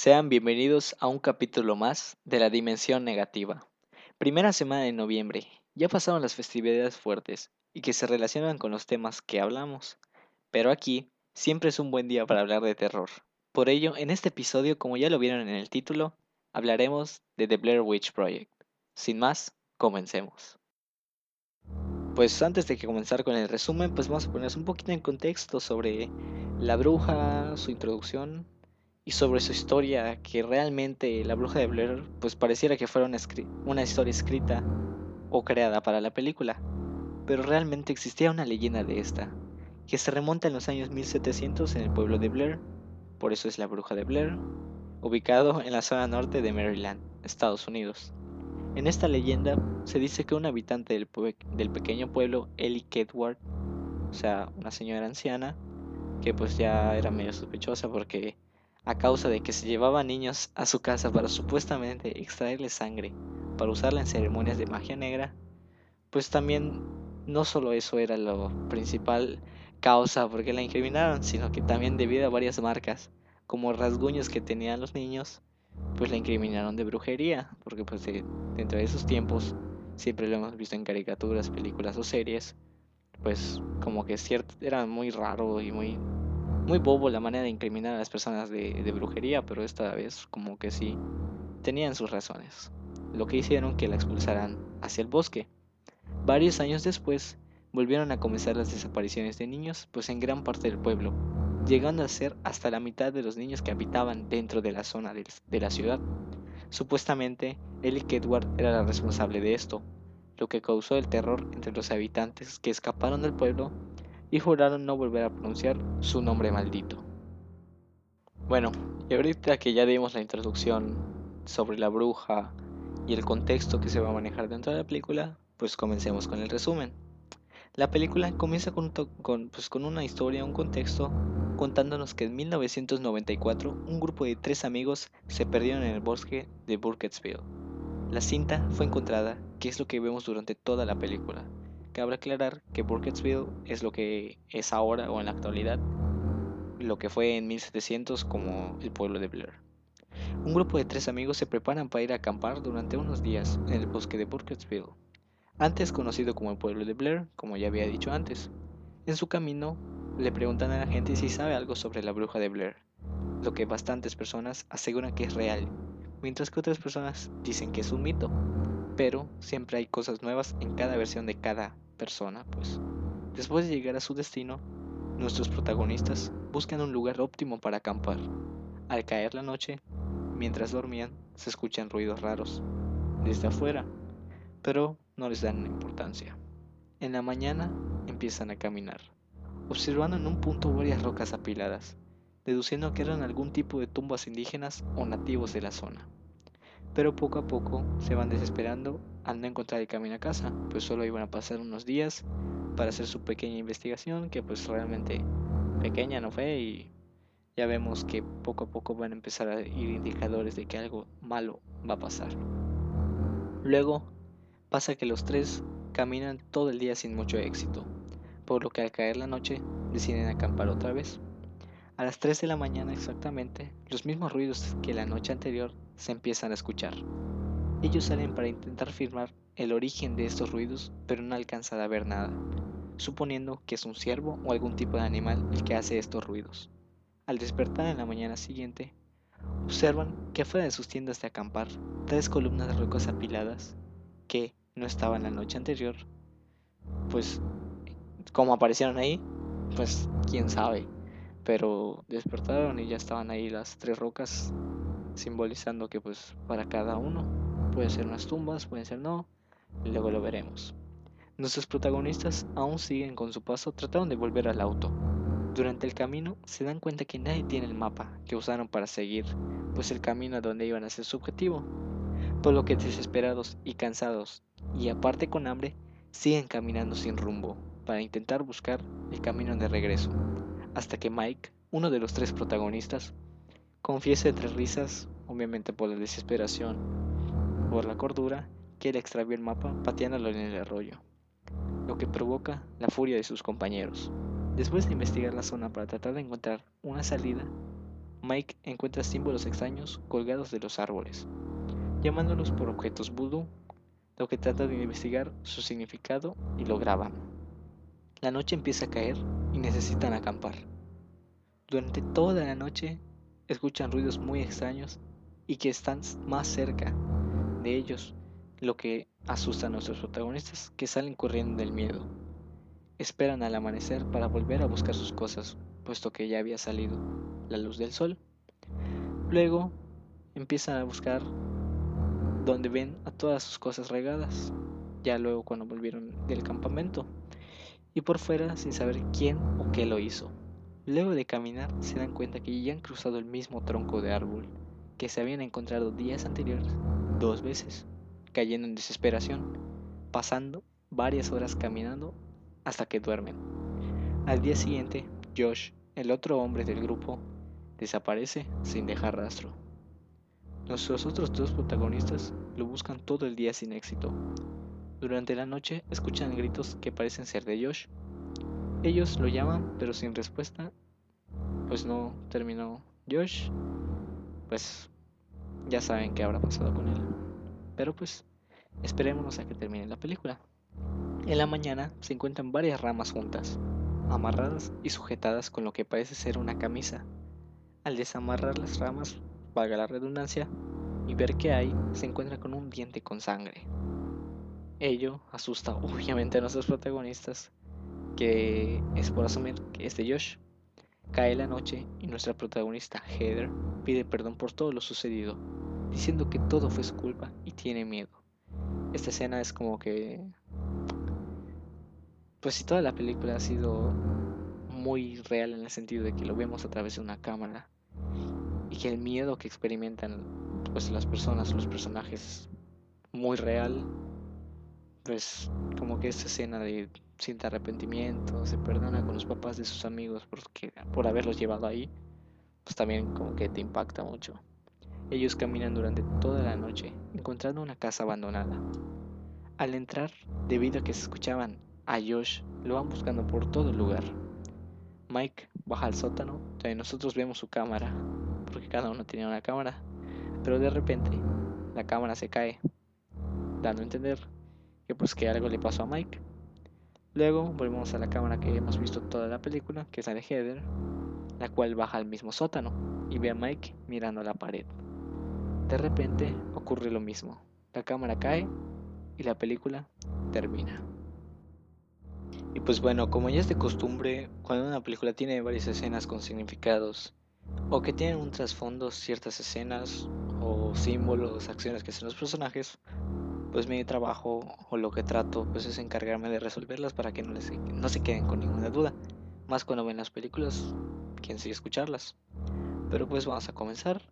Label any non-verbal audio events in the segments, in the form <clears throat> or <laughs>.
Sean bienvenidos a un capítulo más de la Dimensión Negativa. Primera semana de noviembre. Ya pasaron las festividades fuertes y que se relacionan con los temas que hablamos. Pero aquí siempre es un buen día para hablar de terror. Por ello, en este episodio, como ya lo vieron en el título, hablaremos de The Blair Witch Project. Sin más, comencemos. Pues antes de que comenzar con el resumen, pues vamos a ponernos un poquito en contexto sobre la bruja, su introducción y sobre su historia, que realmente la bruja de Blair pues pareciera que fuera una, una historia escrita o creada para la película, pero realmente existía una leyenda de esta, que se remonta en los años 1700 en el pueblo de Blair, por eso es la bruja de Blair, ubicado en la zona norte de Maryland, Estados Unidos. En esta leyenda se dice que un habitante del, del pequeño pueblo, Ellie Kedward, o sea, una señora anciana, que pues ya era medio sospechosa porque a causa de que se llevaba niños a su casa para supuestamente extraerle sangre para usarla en ceremonias de magia negra, pues también no solo eso era lo principal causa porque la incriminaron, sino que también debido a varias marcas, como rasguños que tenían los niños, pues la incriminaron de brujería, porque pues dentro de esos tiempos siempre lo hemos visto en caricaturas, películas o series, pues como que cierto, era muy raro y muy muy bobo la manera de incriminar a las personas de, brujería, pero esta vez como que sí tenían sus razones, lo que hicieron que la expulsaran hacia el bosque. Varios años después, volvieron a comenzar las desapariciones de niños, pues en gran parte del pueblo, llegando a ser hasta la mitad de los niños que habitaban dentro de la zona de, la ciudad. Supuestamente, Ellie Edward era la responsable de esto, lo que causó el terror entre los habitantes que escaparon del pueblo y juraron no volver a pronunciar su nombre maldito. Bueno, y ahorita que ya dimos la introducción sobre la bruja y el contexto que se va a manejar dentro de la película, pues comencemos con el resumen. La película comienza con, pues, con una historia, un contexto, contándonos que en 1994 un grupo de tres amigos se perdieron en el bosque de Burkittsville. La cinta fue encontrada, que es lo que vemos durante toda la película, Cabe aclarar que Burkittsville es lo que es ahora o en la actualidad lo que fue en 1700 como el pueblo de Blair. Un grupo de tres amigos se preparan para ir a acampar durante unos días en el bosque de Burkittsville, antes conocido como el pueblo de Blair, como ya había dicho antes. En su camino le preguntan a la gente si sabe algo sobre la bruja de Blair, lo que bastantes personas aseguran que es real, mientras que otras personas dicen que es un mito. Pero siempre hay cosas nuevas en cada versión de cada persona, pues. Después de llegar a su destino, nuestros protagonistas buscan un lugar óptimo para acampar. Al caer la noche, mientras dormían, se escuchan ruidos raros desde afuera, pero no les dan importancia. En la mañana empiezan a caminar, observando en un punto varias rocas apiladas, deduciendo que eran algún tipo de tumbas indígenas o nativos de la zona pero poco a poco se van desesperando al no encontrar el camino a casa, pues solo iban a pasar unos días para hacer su pequeña investigación, que pues realmente pequeña no fue y ya vemos que poco a poco van a empezar a ir indicadores de que algo malo va a pasar. Luego pasa que los tres caminan todo el día sin mucho éxito, por lo que al caer la noche deciden acampar otra vez. A las 3 de la mañana exactamente, los mismos ruidos que la noche anterior se empiezan a escuchar. Ellos salen para intentar firmar el origen de estos ruidos, pero no alcanzan a ver nada, suponiendo que es un ciervo o algún tipo de animal el que hace estos ruidos. Al despertar en la mañana siguiente, observan que afuera de sus tiendas de acampar, tres columnas de rocas apiladas, que no estaban la noche anterior, pues como aparecieron ahí, pues quién sabe pero despertaron y ya estaban ahí las tres rocas simbolizando que pues para cada uno pueden ser unas tumbas, pueden ser no, luego lo veremos. Nuestros protagonistas aún siguen con su paso, trataron de volver al auto. Durante el camino se dan cuenta que nadie tiene el mapa que usaron para seguir, pues el camino a donde iban a ser su objetivo. Por lo que desesperados y cansados, y aparte con hambre, siguen caminando sin rumbo para intentar buscar el camino de regreso hasta que Mike, uno de los tres protagonistas, confiesa entre risas, obviamente por la desesperación, por la cordura, que él extravió el mapa pateándolo en el arroyo, lo que provoca la furia de sus compañeros. Después de investigar la zona para tratar de encontrar una salida, Mike encuentra símbolos extraños colgados de los árboles, llamándolos por objetos voodoo, lo que trata de investigar su significado y lo graban. La noche empieza a caer y necesitan acampar. Durante toda la noche escuchan ruidos muy extraños y que están más cerca de ellos, lo que asusta a nuestros protagonistas que salen corriendo del miedo. Esperan al amanecer para volver a buscar sus cosas, puesto que ya había salido la luz del sol. Luego empiezan a buscar donde ven a todas sus cosas regadas, ya luego cuando volvieron del campamento, y por fuera sin saber quién o qué lo hizo. Luego de caminar se dan cuenta que ya han cruzado el mismo tronco de árbol que se habían encontrado días anteriores dos veces, cayendo en desesperación, pasando varias horas caminando hasta que duermen. Al día siguiente, Josh, el otro hombre del grupo, desaparece sin dejar rastro. Nuestros otros dos protagonistas lo buscan todo el día sin éxito. Durante la noche escuchan gritos que parecen ser de Josh. Ellos lo llaman, pero sin respuesta, pues no terminó Josh pues ya saben qué habrá pasado con él. Pero pues esperémonos a que termine la película. En la mañana se encuentran varias ramas juntas, amarradas y sujetadas con lo que parece ser una camisa. Al desamarrar las ramas, valga la redundancia, y ver qué hay, se encuentra con un diente con sangre. Ello asusta <laughs> obviamente a nuestros protagonistas, que es por asumir que es de Josh. Cae la noche y nuestra protagonista, Heather, pide perdón por todo lo sucedido, diciendo que todo fue su culpa y tiene miedo. Esta escena es como que... Pues si toda la película ha sido muy real en el sentido de que lo vemos a través de una cámara y que el miedo que experimentan pues las personas, los personajes es muy real, pues como que esta escena de siente arrepentimiento, se perdona con los papás de sus amigos porque, por haberlos llevado ahí, pues también como que te impacta mucho. Ellos caminan durante toda la noche, encontrando una casa abandonada. Al entrar, debido a que se escuchaban a Josh, lo van buscando por todo el lugar. Mike baja al sótano, donde nosotros vemos su cámara, porque cada uno tenía una cámara, pero de repente la cámara se cae, dando a entender que pues que algo le pasó a Mike Luego volvemos a la cámara que hemos visto toda la película, que es la de Heather, la cual baja al mismo sótano y ve a Mike mirando la pared. De repente ocurre lo mismo. La cámara cae y la película termina. Y pues bueno, como ya es de costumbre, cuando una película tiene varias escenas con significados o que tienen un trasfondo ciertas escenas o símbolos, acciones que hacen los personajes, pues mi trabajo o lo que trato pues es encargarme de resolverlas para que no, les, no se queden con ninguna duda. Más cuando ven las películas, quien sigue escucharlas. Pero pues vamos a comenzar.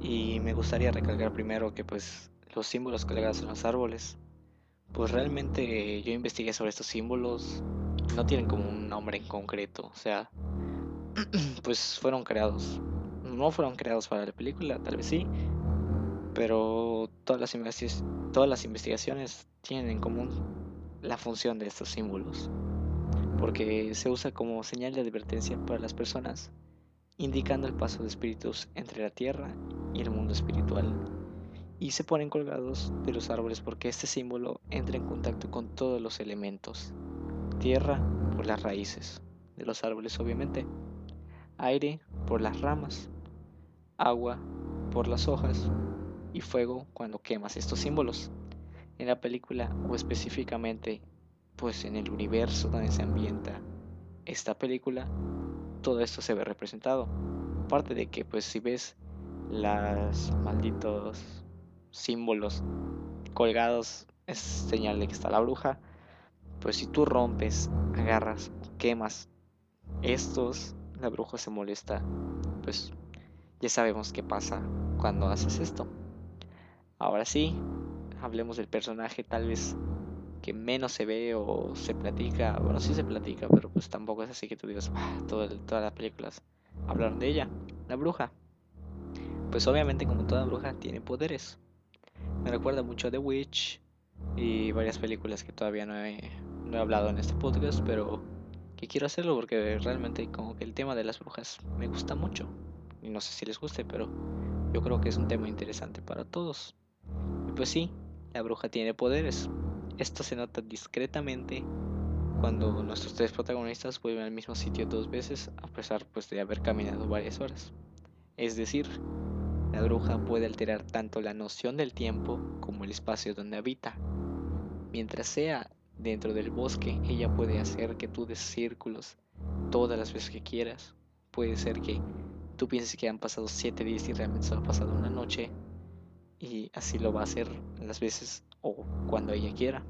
Y me gustaría recalcar primero que pues los símbolos colgados en los árboles. Pues realmente yo investigué sobre estos símbolos. No tienen como un nombre en concreto. O sea, <clears throat> pues fueron creados. No fueron creados para la película, tal vez sí todas las investigaciones tienen en común la función de estos símbolos, porque se usa como señal de advertencia para las personas, indicando el paso de espíritus entre la tierra y el mundo espiritual. Y se ponen colgados de los árboles porque este símbolo entra en contacto con todos los elementos. Tierra por las raíces de los árboles obviamente, aire por las ramas, agua por las hojas y fuego cuando quemas estos símbolos. En la película o específicamente pues en el universo donde se ambienta esta película, todo esto se ve representado. Aparte de que pues si ves los malditos símbolos colgados es señal de que está la bruja. Pues si tú rompes, agarras quemas estos, la bruja se molesta. Pues ya sabemos qué pasa cuando haces esto. Ahora sí, hablemos del personaje tal vez que menos se ve o se platica. Bueno, sí se platica, pero pues tampoco es así que tú digas, ah, todas las películas hablaron de ella. La bruja. Pues obviamente como toda bruja tiene poderes. Me recuerda mucho a The Witch y varias películas que todavía no he, no he hablado en este podcast, pero que quiero hacerlo porque realmente como que el tema de las brujas me gusta mucho. y no sé si les guste, pero yo creo que es un tema interesante para todos. Pues sí, la bruja tiene poderes. Esto se nota discretamente cuando nuestros tres protagonistas vuelven al mismo sitio dos veces a pesar pues de haber caminado varias horas. Es decir, la bruja puede alterar tanto la noción del tiempo como el espacio donde habita. Mientras sea dentro del bosque, ella puede hacer que tú des círculos todas las veces que quieras. Puede ser que tú pienses que han pasado siete días y realmente solo ha pasado una noche. Y así lo va a hacer las veces o cuando ella quiera.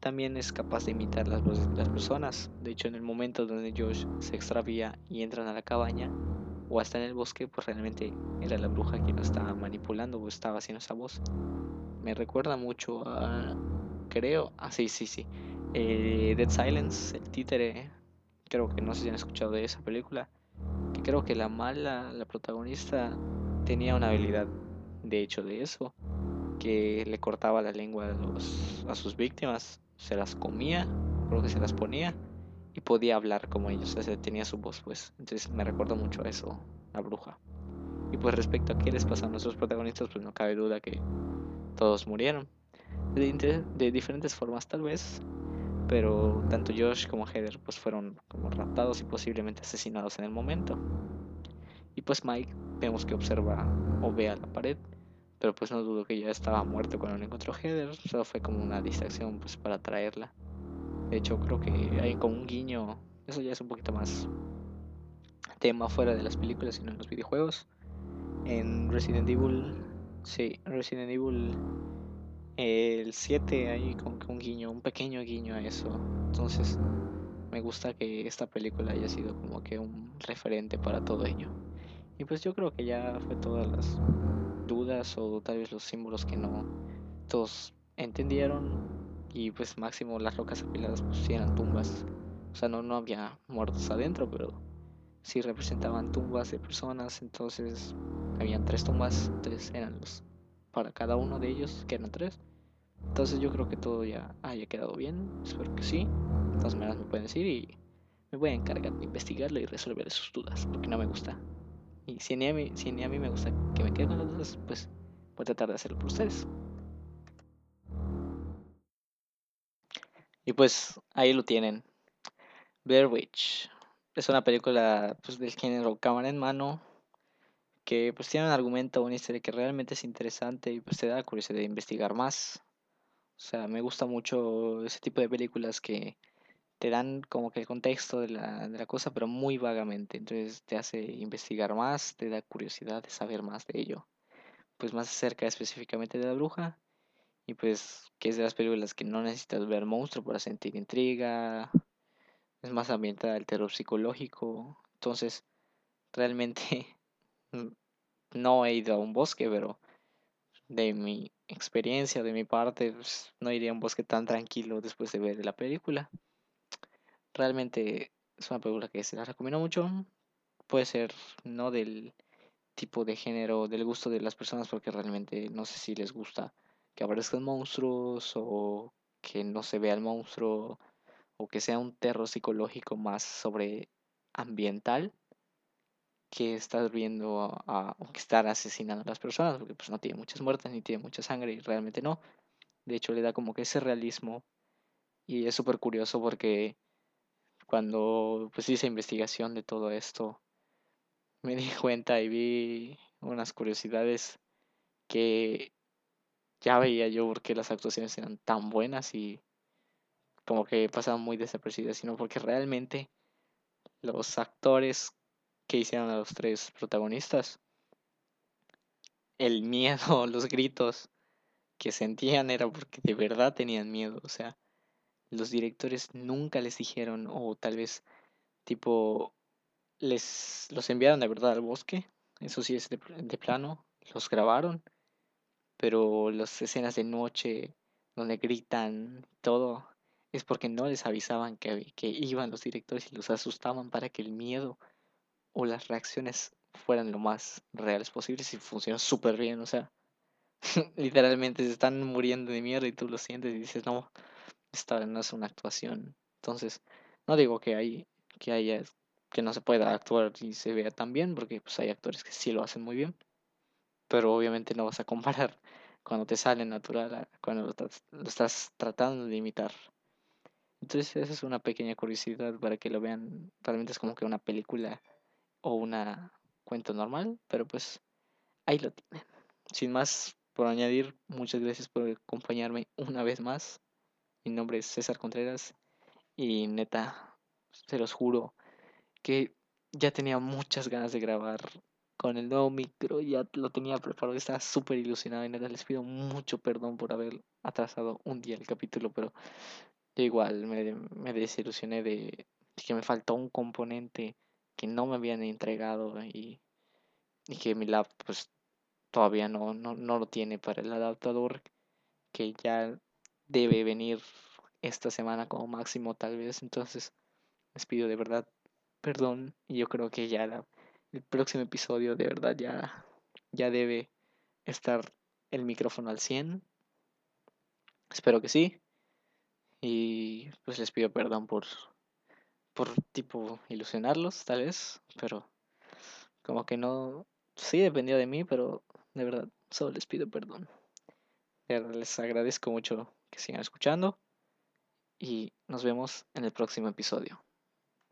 También es capaz de imitar las voces de las personas. De hecho, en el momento donde Josh se extravía y entran a la cabaña o hasta en el bosque, pues realmente era la bruja quien lo estaba manipulando o estaba haciendo esa voz. Me recuerda mucho a, creo, ah sí, sí, sí, eh, Dead Silence, el títere. Creo que no sé si han escuchado de esa película. Que creo que la mala, la protagonista, tenía una habilidad, de hecho, de eso, que le cortaba la lengua a, los, a sus víctimas se las comía, creo que se las ponía y podía hablar como ellos, tenía su voz, pues. Entonces me recuerda mucho a eso, la bruja. Y pues respecto a qué les pasa a nuestros protagonistas, pues no cabe duda que todos murieron. De, de diferentes formas tal vez, pero tanto Josh como Heather pues fueron como raptados y posiblemente asesinados en el momento. Y pues Mike vemos que observa o ve a la pared pero pues no dudo que ya estaba muerto cuando encontró Heather. Solo fue como una distracción pues para traerla. De hecho creo que hay como un guiño. Eso ya es un poquito más tema fuera de las películas sino en los videojuegos. En Resident Evil. Sí, Resident Evil. El 7 hay como que un guiño, un pequeño guiño a eso. Entonces me gusta que esta película haya sido como que un referente para todo ello. Y pues yo creo que ya fue todas las dudas o tal vez los símbolos que no todos entendieron y pues máximo las rocas apiladas pues eran tumbas. O sea, no, no había muertos adentro, pero sí representaban tumbas de personas, entonces habían tres tumbas, tres eran los para cada uno de ellos, que eran tres. Entonces yo creo que todo ya haya quedado bien, espero que sí. De todas maneras me pueden decir y me voy a encargar de investigarlo y resolver sus dudas, porque no me gusta y si ni, a mí, si a mí me gusta que me quede con los dos, pues voy a tratar de hacerlo por ustedes. Y pues ahí lo tienen. Blair Witch. Es una película pues, del género cámara en mano. Que pues tiene un argumento, una historia que realmente es interesante y pues te da la curiosidad de investigar más. O sea, me gusta mucho ese tipo de películas que te dan como que el contexto de la, de la cosa, pero muy vagamente. Entonces te hace investigar más, te da curiosidad de saber más de ello. Pues más acerca específicamente de la bruja. Y pues que es de las películas que no necesitas ver monstruo para sentir intriga. Es más ambientada al terror psicológico. Entonces, realmente <laughs> no he ido a un bosque, pero de mi experiencia, de mi parte, pues, no iría a un bosque tan tranquilo después de ver la película. Realmente es una película que se la recomiendo mucho. Puede ser no del tipo de género, del gusto de las personas, porque realmente no sé si les gusta que aparezcan monstruos o que no se vea el monstruo o que sea un terror psicológico más sobre ambiental que estar viendo a, que estar asesinando a las personas porque pues no tiene muchas muertes ni tiene mucha sangre y realmente no de hecho le da como que ese realismo y es súper curioso porque cuando pues hice investigación de todo esto, me di <laughs> cuenta y vi unas curiosidades que ya veía yo porque las actuaciones eran tan buenas y como que pasaban muy desapercibidas, sino porque realmente los actores que hicieron a los tres protagonistas, el miedo, <laughs> los gritos que sentían era porque de verdad tenían miedo, o sea, los directores nunca les dijeron, o tal vez tipo, les los enviaron de verdad al bosque, eso sí es de, plano, los grabaron, pero las escenas de noche donde gritan todo, es porque no les avisaban que, que iban los directores y los asustaban para que el miedo o las reacciones fueran lo más reales posibles y funcionó súper bien, o sea, <laughs> literalmente se están muriendo de miedo y tú lo sientes y dices, no, esta no es una actuación. Entonces, no digo que, hay, que haya que no se pueda actuar y se vea tan bien, porque pues hay actores que sí lo hacen muy bien, pero obviamente no vas a comparar <laughs> cuando te sale natural cuando lo estás, lo estás tratando de imitar. Entonces esa es una pequeña curiosidad para que lo vean. Realmente es como que una película o una cuento normal, pero pues ahí lo tienen. Sin más por añadir, muchas gracias por acompañarme una vez más. Mi nombre es César Contreras y neta, se los juro que ya tenía muchas ganas de grabar con el nuevo micro, ya lo tenía preparado, estaba súper ilusionado y neta, les pido mucho perdón por haber atrasado un día el capítulo, pero yo igual me, me desilusioné de, que me faltó un componente que no me habían entregado y, y que mi lab pues todavía no, no, no lo tiene para el adaptador que ya debe venir esta semana como máximo tal vez. Entonces les pido de verdad perdón y yo creo que ya el próximo episodio de verdad ya, ya debe estar el micrófono al 100. Espero que sí. Y pues les pido perdón por, por tipo ilusionarlos tal vez, pero como que no, sí dependía de mí, pero de verdad solo les pido perdón. les agradezco mucho que sigan escuchando y nos vemos en el próximo episodio.